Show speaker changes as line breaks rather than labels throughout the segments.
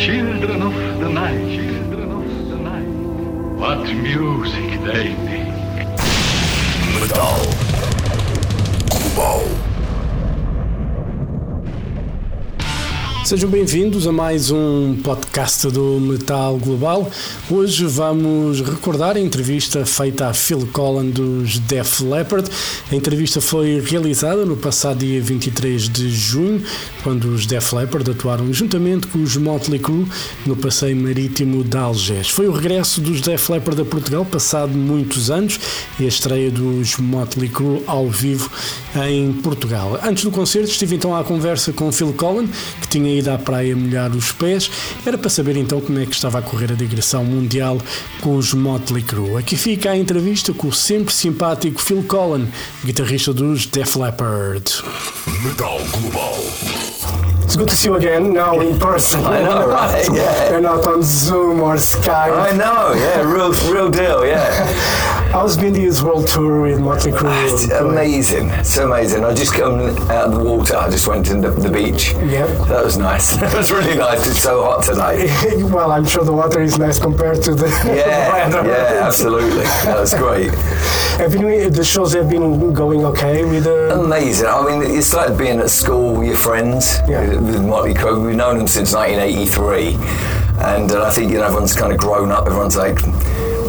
Children of the night, children of the night. What music they make.
Metal. Kubał.
Sejam bem-vindos a mais um podcast do Metal Global. Hoje vamos recordar a entrevista feita a Phil Collen dos Def Leppard. A entrevista foi realizada no passado dia 23 de junho, quando os Def Leppard atuaram juntamente com os Motley Crue no passeio marítimo de Algés. Foi o regresso dos Def Leppard a Portugal, passado muitos anos, e a estreia dos Motley Crue ao vivo em Portugal. Antes do concerto estive então à conversa com Phil Collen, que tinha ido à praia molhar os pés. Era para saber então como é que estava a correr a digressão mundial com os Motley Crue. Aqui fica a entrevista com o sempre simpático Phil Collen, guitarrista dos Def Leppard.
Metal Global.
It's good to see you again now in person.
I know, right? Yeah.
You're not on Zoom or Skype.
I know, yeah, real, real deal, yeah.
How's been this world tour with Motley Crue?
It's amazing, it's amazing. I just come out of the water. I just went to the, the beach.
Yeah.
That was nice. it was really nice. It's so hot tonight.
well, I'm sure the water is nice compared to the
Yeah,
weather.
yeah, absolutely. That was great.
Have been, the shows have been going okay with the.
Amazing. I mean, it's like being at school with your friends
Yeah.
with, with Motley Crue. We've known them since 1983, and uh, I think you know everyone's kind of grown up. Everyone's like.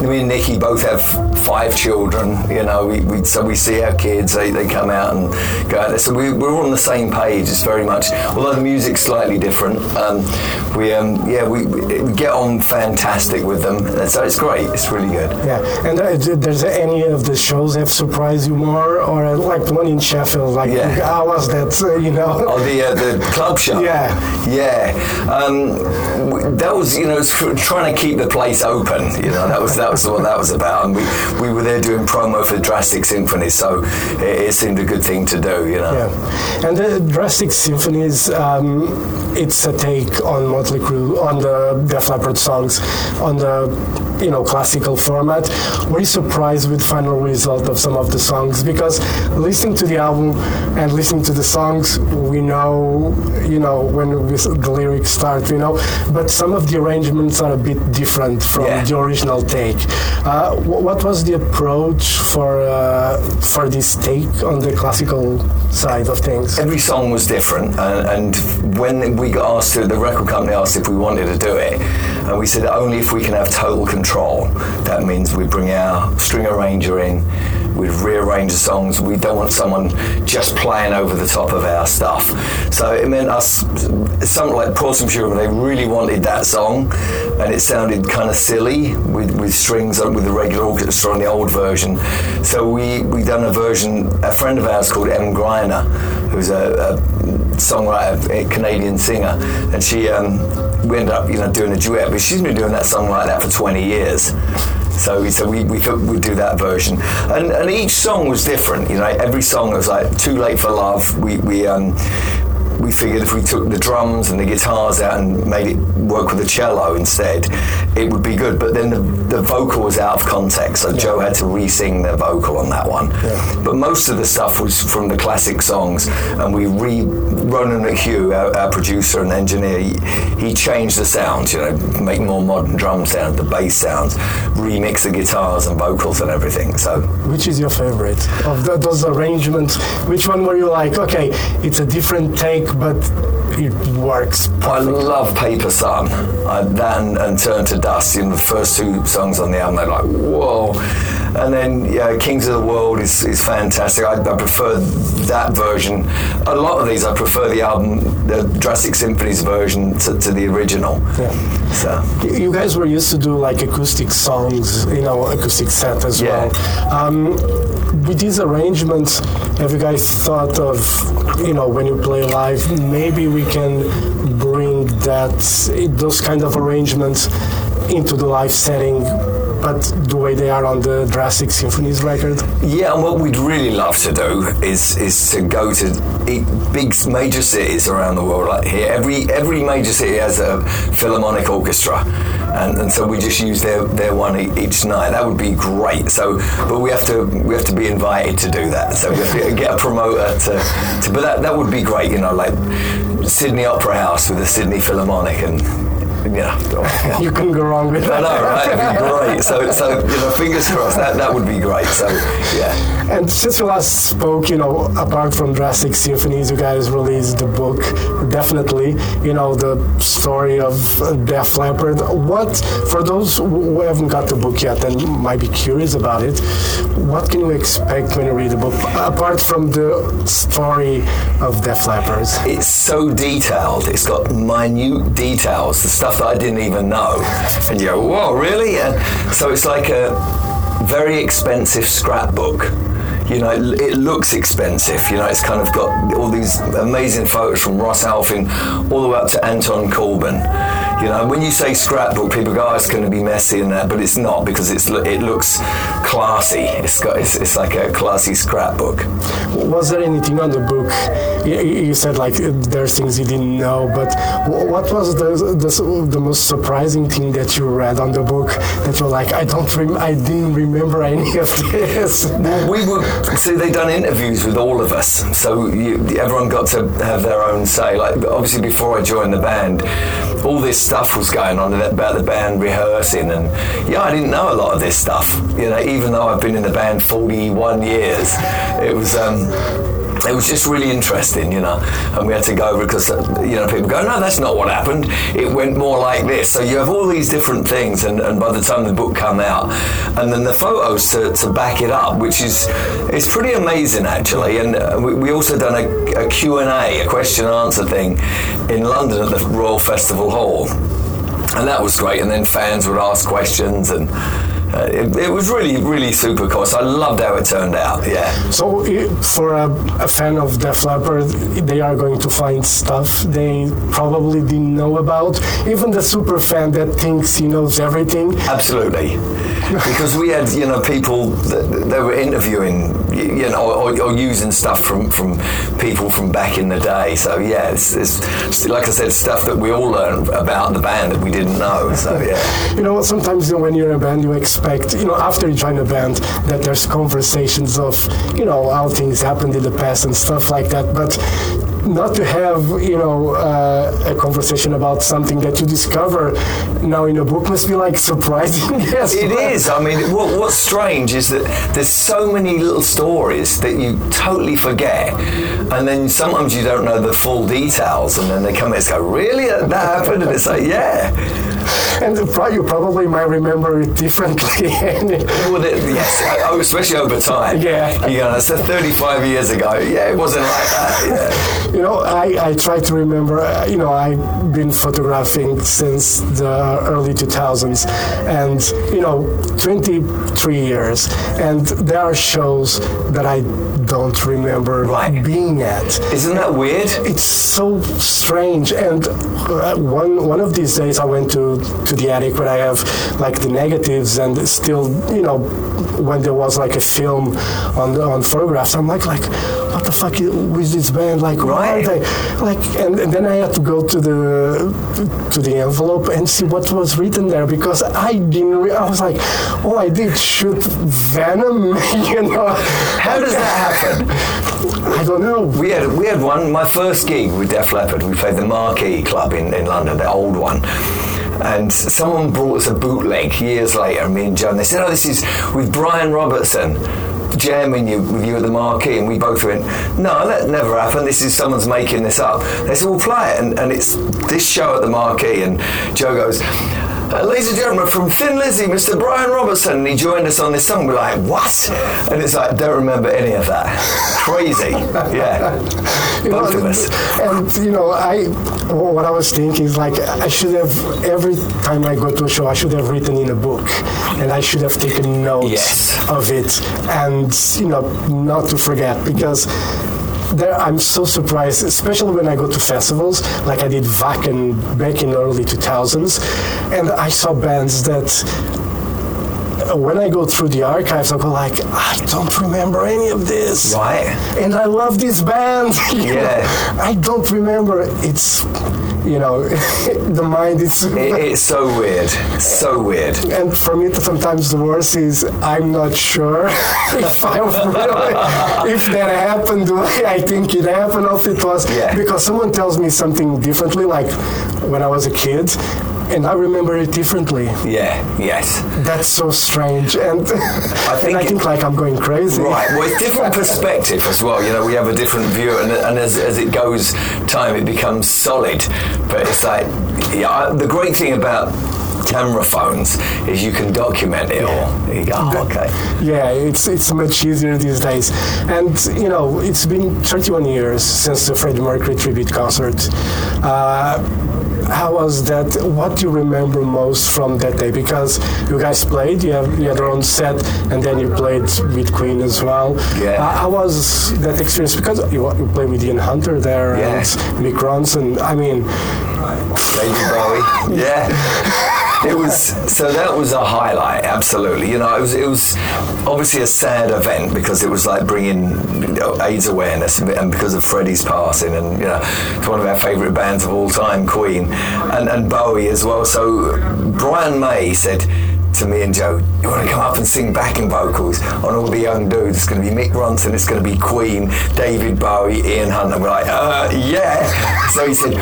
Me and Nikki both have five children, you know, we, we, so we see our kids, they, they come out and go out there. So we, we're all on the same page, it's very much, although the music's slightly different, um, we, um, yeah, we, we get on fantastic with them, so it's great, it's really good.
Yeah, and uh, does any of the shows have surprised you more, or uh, like the one in Sheffield? Like,
Yeah.
how was that? Uh, you know.
Oh, the uh, the club show.
Yeah.
yeah. Um, that was you know it's trying to keep the place open. You know that was that was what that was about, and we, we were there doing promo for Drastic Symphony, so it, it seemed a good thing to do. You know.
Yeah, and the Drastic Symphonies, um, it's a take on Motley Crue, on the Def Leppard songs, on the you know classical format. Were you surprised with the final result of some of the songs? Because listening to the album and listening to the songs, we know you know when we, the lyrics start, you know, but some of the arrangements are a bit different from
Yeah.
the original take. Uh, what was the approach for uh, for this take on the classical side of things?
Every song was different, and, and when we got asked to, the record company asked if we wanted to do it, and we said only if we can have total control. That means we bring our string arranger in, we rearrange the songs. We don't want someone just playing over the top of our stuff. So it meant us, something like Some Sugar, they really wanted that song, and it sounded kind of silly with, with strings on with the regular orchestra on the old version. So we we done a version. A friend of ours called Emm Gryner, who's a, a songwriter, a Canadian singer, and she um, we ended up you know doing a duet. But she's been doing that song like that for 20 years. So, so we, we thought we'd do that version, and, and each song was different. You know, every song was like "Too Late for Love." We we um, we figured if we took the drums and the guitars out and made it work with the cello instead, it would be good. But then the, the vocal was out of context, so Joe had to re-sing the vocal on that one. But most of the stuff was from the classic songs, and we re Ronan McHugh, our, our producer and engineer, he, he changed the sound. You know, make more modern drum sound, the bass sounds, remix the guitars and vocals and everything. So
Which is your favorite of the, those arrangements? Which one were you like, okay, it's a different take, but it works
I love Paper Sun. I, that and, and Turn to Dust, you know, the first two songs on the album, they're like, whoa. And then yeah, Kings of the World is, is fantastic. I, I prefer that version. A lot of these, I prefer the album, the Drastic Symphonies version to, to the original.
Yeah.
So,
You- guys were used to do like acoustic songs, you know, acoustic set as
Yeah.
well. Um, with these arrangements, have you guys thought of, you know, when you play live, maybe we can bring that those kind of arrangements into the live setting, but the way they are on the Drastic Symphonies record?
Yeah, and what we'd really love to do is is to go to big major cities around the world. Like here, every every major city has a philharmonic orchestra, and, and so we just use their, their one each night. That would be great. So, but we have to we have to be invited to do that. So we have to get a promoter to, to but that that would be great. You know, like Sydney Opera House with the Sydney Philharmonic and. Know,
You couldn't go wrong with
I
that.
know, right? It'd be great. So, so you know, fingers crossed. That that would be great. So, yeah.
And since we last spoke, you know, apart from Drastic Symphonies, you guys released the book, definitely, you know, the story of Def Leppard. What, for those who haven't got the book yet and might be curious about it, what can you expect when you read the book, apart from the story of Def Leppard?
It's so detailed. It's got minute details, the stuff that I didn't even know. And you go, whoa, really? And so it's like a very expensive scrapbook. You know, it, looks expensive. You know, it's kind of got all these amazing photos from Ross Halfin all the way up to Anton Corbijn. You know, when you say scrapbook, people go, "Oh, it's going to be messy and that," but it's not because it's it looks classy. It's got it's, it's like a classy scrapbook.
Was there anything on the book? You, you said like there's things you didn't know, but what was the, the the most surprising thing that you read on the book that you're like, I don't, rem- I didn't remember any of this.
we were see they done interviews with all of us so you, everyone got to have their own say like obviously before i joined the band all this stuff was going on about the band rehearsing and yeah i didn't know a lot of this stuff you know even though i've been in the band 41 years it was um it was just really interesting, you know, and we had to go over because, uh, you know, people go, no, that's not what happened. It went more like this. So you have all these different things, and, and by the time the book come out, and then the photos to, to back it up, which is it's pretty amazing actually. And uh, we, we also done a, a Q&A, a question and answer thing in London at the Royal Festival Hall, and that was great. And then fans would ask questions and. Uh, it, it was really, really super cool. So I loved how it turned out. Yeah.
So, for a, a fan of Def Leppard, they are going to find stuff they probably didn't know about. Even the super fan that thinks he knows everything.
Absolutely, because we had you know people that, that were interviewing you know or, or using stuff from from people from back in the day. So yeah, it's, it's like I said, stuff that we all learned about the band that we didn't know. So yeah,
You know, sometimes you know, when you're in a band, you expect, you know, after you join a band, that there's conversations of, you know, how things happened in the past and stuff like that. But not to have, you know, uh, a conversation about something that you discover now in a book must be like surprising. yes,
it is. I mean, what, what's strange is that there's so many little stories that you totally forget, and then sometimes you don't know the full details, and then they come and go, "Really, that happened?" And it's like, "Yeah."
And you probably might remember it differently.
Well, it, yes, oh, especially over time.
Yeah.
You know, so 35 years ago, yeah, it wasn't like that. Yeah.
You know, I, I try to remember, uh, you know, I've been photographing since the early 2000s and, you know, 23 years. And there are shows that I don't remember
Right.
being at.
Isn't that weird?
It's so strange. And uh, one one of these days, I went to to the attic where I have like the negatives and still, you know, when there was like a film on the, on photographs, I'm like like, what the fuck is with this band? Like, why are they like? And, and then I had to go to the to the envelope and see what was written there because I didn't. Re- I was like, oh, I did shoot Venom, you know.
How does that happen?
I don't know.
We had we had one. My first gig with Def Leppard, we played the Marquee Club in, in London, the old one. And someone brought us a bootleg years later, me and John. They said, "Oh, this is with Brian Robertson." Jamming you with you at the marquee, and we both went, "No, that never happened. This is someone's making this up." They said, "We'll play it," and, and it's this show at the marquee, and Joe goes, uh, ladies and gentlemen, from Thin Lizzy, Mr. Brian Robertson, and he joined us on this song. We're like, what? And it's like, don't remember any of that. Crazy. Yeah.
You know,
Both of us.
And you know, I what I was thinking is like I should have every time I go to a show, I should have written in a book, and I should have taken notes
Yes.
of it, and you know, not to forget because. There, I'm so surprised, especially when I go to festivals, like I did Wacken back in early 2000s, and I saw bands that when I go through the archives, I go like, I don't remember any of this
Right.
and I love this band.
Yeah.
know. I don't remember. It's, you know, the mind is.
It, it's so weird. So weird.
and for me, sometimes the worst is I'm not sure if I really, if that happened the way I think it happened, or if it was
Yeah.
because someone tells me something differently. Like when I was a kid, and I remember it differently.
Yeah, yes.
That's so strange, and I
think
and I
it-
like I'm going crazy.
Right. Well, it's different perspective as well. You know, we have a different view, and, and as, as it goes time, it becomes solid. But it's like, yeah. I, the great thing about camera phones is you can document it all. You go, oh, okay.
Yeah, it's it's much easier these days, and you know it's been 31 years since the Freddie Mercury tribute concert. Uh, how was that? What do you remember most from that day? Because you guys played, you, have, you had your own set, and then you played with Queen as well.
Yeah.
Uh, how was that experience? Because you, you played with Ian Hunter there
Yeah.
and Mick Ronson. I mean,
David Bowie. Yeah. It was so that was a highlight, absolutely. You know, it was it was obviously a sad event because it was like bringing you know, AIDS awareness and because of Freddie's passing, and you know, it's one of our favourite bands of all time, Queen, and and Bowie as well. So Brian May said to me and Joe, you want to come up and sing backing vocals on all the young dudes? It's going to be Mick Ronson, it's going to be Queen, David Bowie, Ian Hunt. And we're like, uh, yeah. So he said,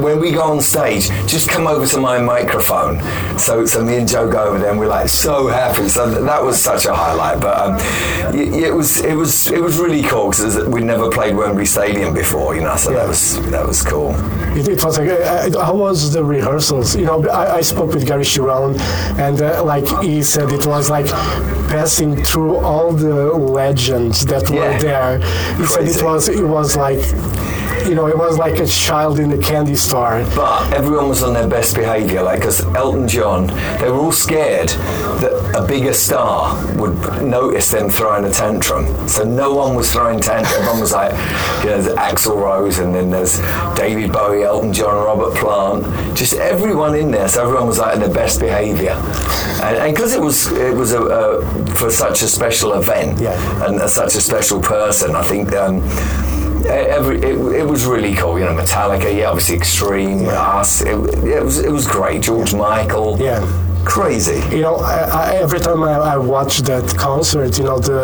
when we go on stage, just come over to my microphone. So, so me and Joe go over there, and we're like so happy. So that was such a highlight. But um, it was, it was, it was really cool because we'd never played Wembley Stadium before, you know. So that was that was cool.
It, it was like, uh, uh, how was the rehearsals? You know, I, I spoke with Gary Cherone, and uh, like he said, it was like passing through all the legends that
Yeah.
were there. He said it was, it was like, you know, it was like a child in a candy store.
But everyone was on their best behaviour, like because Elton John, they were all scared that a bigger star would notice them throwing a tantrum. So no one was throwing tantrums. Everyone was like, you know, there's Axl Rose, and then there's David Bowie, Elton John, Robert Plant, just everyone in there. So everyone was like in their best behaviour, and because it was it was a, a for such a special event
Yeah.
and such a special person, I think. Um, every it, it was really cool. You know, Metallica, yeah, obviously Extreme, us. It, it was it was great. George Michael,
Yeah.
crazy.
You know, I, I, every time I, I watch that concert, you know, the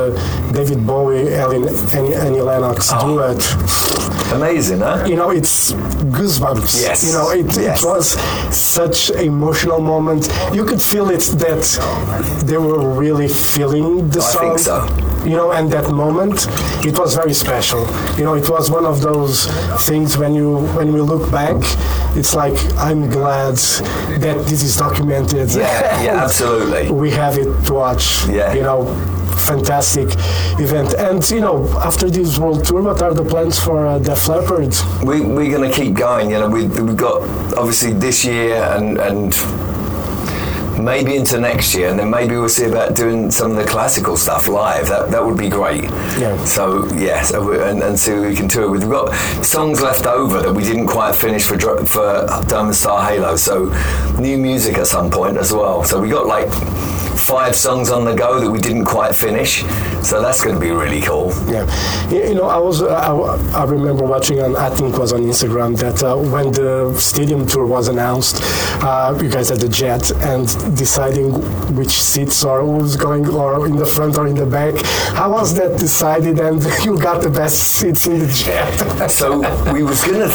David Bowie, Ellen, and Annie Lennox
Oh.
duet,
Amazing, huh?
you know, it's goosebumps.
Yes.
You know, it,
Yes.
it was such emotional moment. You could feel it that they were really feeling the
I
song.
think so.
You know, and that moment, it was very special. You know, it was one of those things when you when we look back, it's like I'm glad that this is documented.
Yeah, yeah, absolutely.
we have it to watch.
Yeah.
You know, fantastic event. And you know, after this world tour, what are the plans for uh, Def Leppard?
We we're gonna keep going. You know, we we've got obviously this year and and. Maybe into next year, and then maybe we'll see about doing some of the classical stuff live. That that would be great.
Yeah.
So yeah, so we, and, and see who we can tour with. We've got songs left over that we didn't quite finish for for Diamond Star Halo. So new music at some point as well. So we got like five songs on the go that we didn't quite finish. So that's going to be really cool.
Yeah, you, know, I was uh, I, I remember watching on I think it was on Instagram that uh, when the stadium tour was announced, uh, you guys had the jet and deciding which seats or who was going or in the front or in the back. How was that decided? And you got the best seats in the jet.
So we was going to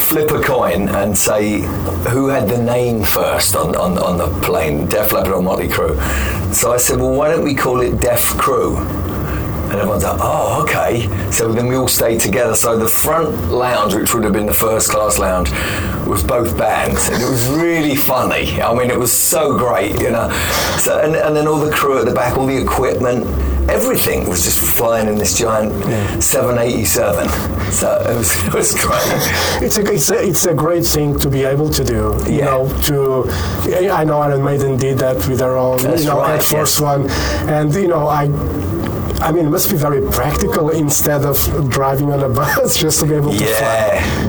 flip a coin and say who had the name first on, on, on the plane, Def Leppard or Motley Crue. So I said, well, why don't we call it Deaf Crew? And everyone's like, oh, okay. So then we all stayed together. So the front lounge, which would have been the first class lounge, was both bands. And it was really funny. I mean, it was so great, you know. So And, and then all the crew at the back, all the equipment, everything was just flying in this giant 787. So it was, it was great.
It's a, it's a it's a great thing to be able to do. You
Yeah.
know, to I know Iron Maiden did that with their own
That's
you know
right,
Air Force
yes.
One, and you know I. I mean, it must be very practical instead of driving on a bus just to be able to fly.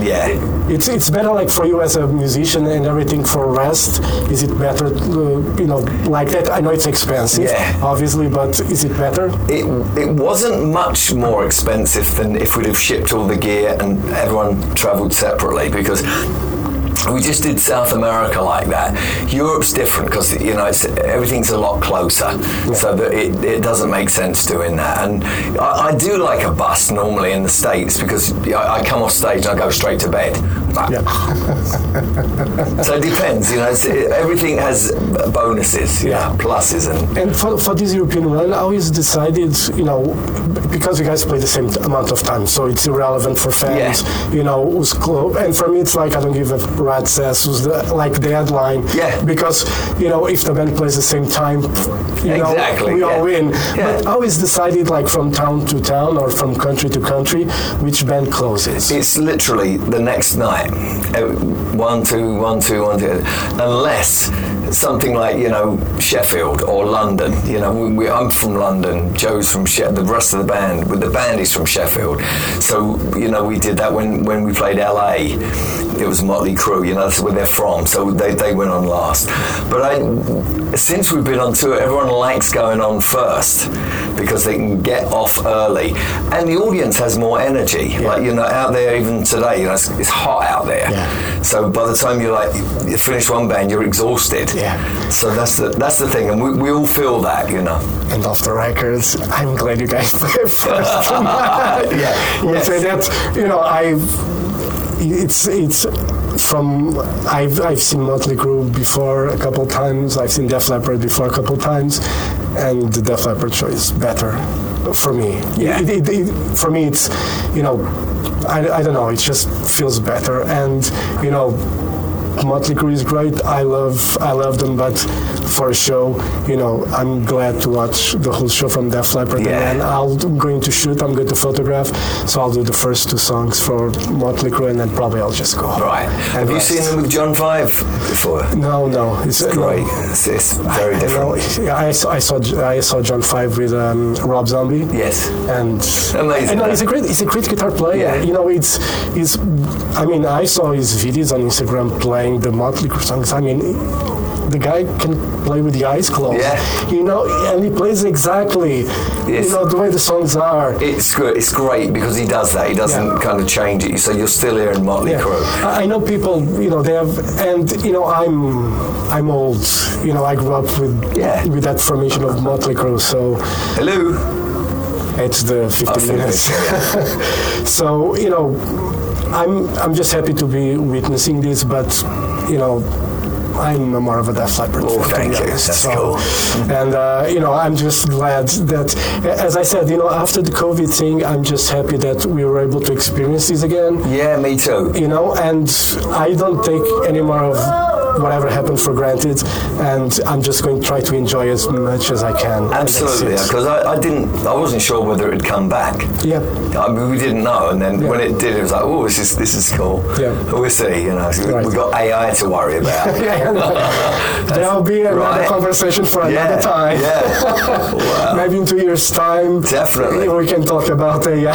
Yeah, yeah.
It's it's better like for you as a musician and everything for rest. Is it better, uh, you know, like that? I know it's expensive,
Yeah.
obviously, but is it better?
It, it wasn't much more expensive than if we'd have shipped all the gear and everyone travelled separately because we just did South America like that. Europe's different because you know it's, everything's a lot closer, so that it, it doesn't make sense doing that. And I, I do like a bus normally in the states because I, I come off stage and I go straight to bed.
Yeah.
So it depends, you know. It's, everything has bonuses, yeah,
Yeah.
pluses, and
And for, for this European run, I always decided, you know, because you guys play the same amount of time, so it's irrelevant for fans, you know, who's close. And for me, it's like I don't give a rat's ass who's the, like the headline.
Yeah.
Because, you know, if the band plays the same time, you know,
Exactly,
we
yeah.
all win.
Yeah.
But I always decided, like, from town to town or from country to country, which band closes.
it's literally the next night. Uh, One, two, one, two, one, two. Unless something like you know Sheffield or London. You know, we, we, I'm from London. Joe's from Sheffield. The rest of the band, with the band, is from Sheffield. So you know, we did that when when we played LA. It was Motley Crue. You know, that's where they're from. So they, they went on last. But I, since we've been on tour, everyone likes going on first because they can get off early, and the audience has more energy. Like you know, out there even today, you know, it's, it's hot out there.
Yeah.
So by the time you like you finish one band, you're exhausted.
Yeah.
So that's the that's the thing, and we, we all feel that, you know.
And off the records, I'm glad you guys played first.
Yeah, yes.
say that you know I. It's it's from I've I've seen Motley Crue before a couple times. I've seen Def Leppard before a couple times, and the Def Leppard show is better for me.
Yeah.
It, it, it, for me, it's you know I, I don't know. It just feels better, and you know Motley Crue is great. I love I love them, but for a show, you know, I'm glad to watch the whole show from Def Leppard.
Yeah.
And I'll, I'm going to shoot. I'm going to photograph. So I'll do the first two songs for Motley Crue, and then probably I'll just go.
Right. Have you seen them with John Five before?
No, no, it's
Great. It's, it's very
I,
different.
know, I saw I saw I saw John Five with um, Rob Zombie.
Yes.
and
Amazing,
know he's a great he's a great guitar player.
Yeah.
You know, it's it's. I mean, I saw his videos on Instagram playing the Motley Crue songs. I mean, the guy can play with the eyes closed.
Yeah.
You know, and he plays exactly.
Yes.
You know the way the songs are.
It's good. It's great because he does that. He doesn't
Yeah.
kind of change it. So you're still hearing Motley
Yeah.
Crue.
I know people, you know, they have, and you know, I'm, I'm old. You know, I grew up with,
Yeah.
with that formation of Motley Crue, so
Hello.
it's the 50
Oh,
minutes.
minutes,
so you know, I'm, I'm just happy to be witnessing this, but you know. I'm more of a Def Leppard
Oh,
fan,
thank you.
honest.
That's
So-
cool.
And uh, you know, I'm just glad that, as I said, you know, after the COVID thing, I'm just happy that we were able to experience this again
Yeah, me too.
you know, and I don't take any more of whatever happened for granted, and I'm just going to try to enjoy as much as I can.
Absolutely, because I, I didn't, I wasn't sure whether it'd come back.
Yeah.
I mean, we didn't know, and then
Yeah.
when it did, it was like, oh, this is this is cool.
Yeah.
we'll see. You know,
Right.
we got AI to worry about.
Yeah, there'll be another
Right.
conversation for
yeah,
another time.
yeah. wow.
Maybe in two years' time,
Definitely.
we can talk about AI.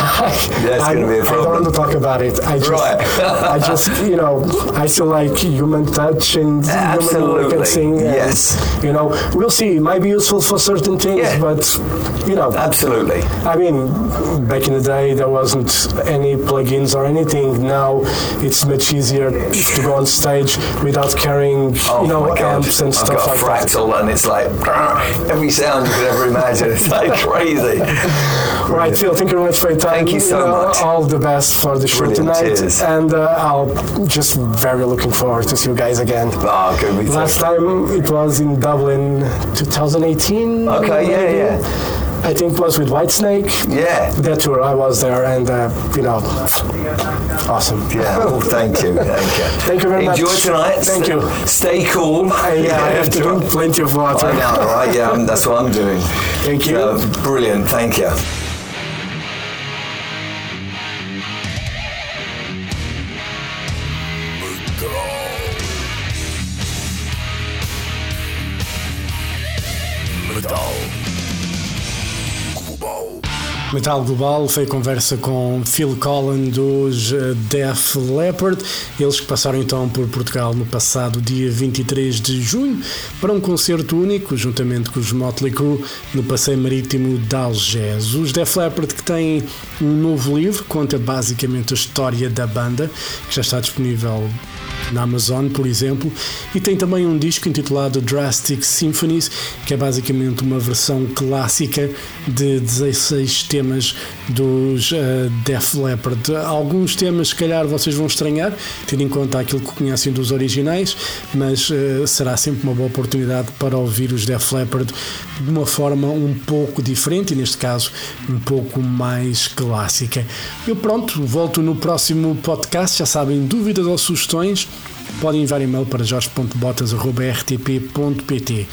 That's
I,
gonna be a
I don't want to talk about it. I just,
Right.
I just, you know, I still like human touch and human
Absolutely.
can sing. and,
Yes.
You know, we'll see. It might be useful for certain things,
Yeah.
but you know,
Absolutely.
I mean, back in the day, there wasn't any plugins or anything. Now it's much easier to go on stage without carrying,
Oh
you know, amps and
I've
stuff
got
like
fractal, and it's like every sound you could ever imagine. It's like crazy.
Right, Phil, thank you very much for your time.
Thank you so
know,
much.
All the best for the show
Brilliant,
tonight.
cheers.
And uh, I'll just very looking forward to see you guys again.
Me.
Last time it was in Dublin 2018.
Okay, yeah, yeah.
I think it was with Whitesnake.
Yeah.
That tour, I was there, and uh, you know, awesome.
Yeah, well, thank you, thank you.
Thank you very much.
Enjoy tonight.
Thank
St-
you.
Stay cool.
I, yeah, I have to drink plenty of water.
I know, right? Yeah, I'm- that's what I'm doing.
Thank you.
So, brilliant, thank you.
Metal Global
foi conversa com Phil Collin dos eh, Def Leppard, eles que passaram então por Portugal no passado dia 23 de junho para um concerto único, juntamente com os Motley Crue, no Passeio Marítimo de Algés. Os Def Leppard que têm um novo livro, conta basicamente a história da banda, que já está disponível na Amazon, por exemplo, e tem também um disco intitulado Drastic Symphonies, que é basicamente uma versão clássica de 16 temas dos uh, Def Leppard. Alguns temas, se calhar, vocês vão estranhar, tendo em conta aquilo que conhecem dos originais, mas uh, será sempre uma boa oportunidade para ouvir os Def Leppard de uma forma um pouco diferente e, neste caso, um pouco mais clássica. Eu, pronto, volto no próximo podcast. Já sabem, dúvidas ou sugestões podem enviar e-mail para jorge.botas.rtp.pt.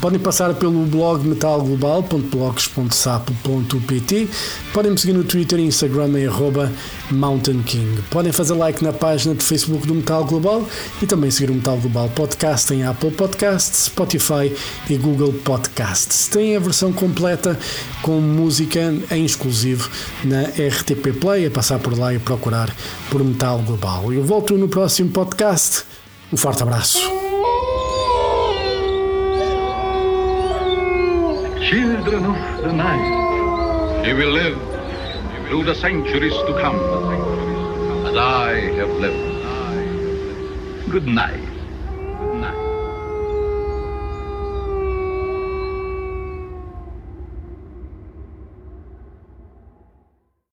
Podem passar pelo blog metalglobal.blogs.sapo.pt. Podem me seguir no Twitter e Instagram em arroba Mountain King. Podem fazer like na página de Facebook do Metal Global e também seguir o Metal Global Podcast em Apple Podcasts, Spotify e Google Podcasts. Tem a versão completa com música em exclusivo na RTP Play. É passar por lá e procurar por Metal Global. Eu volto no próximo podcast. Um forte abraço.
Children of the night, you will live through the centuries to come, as I have lived. Good night.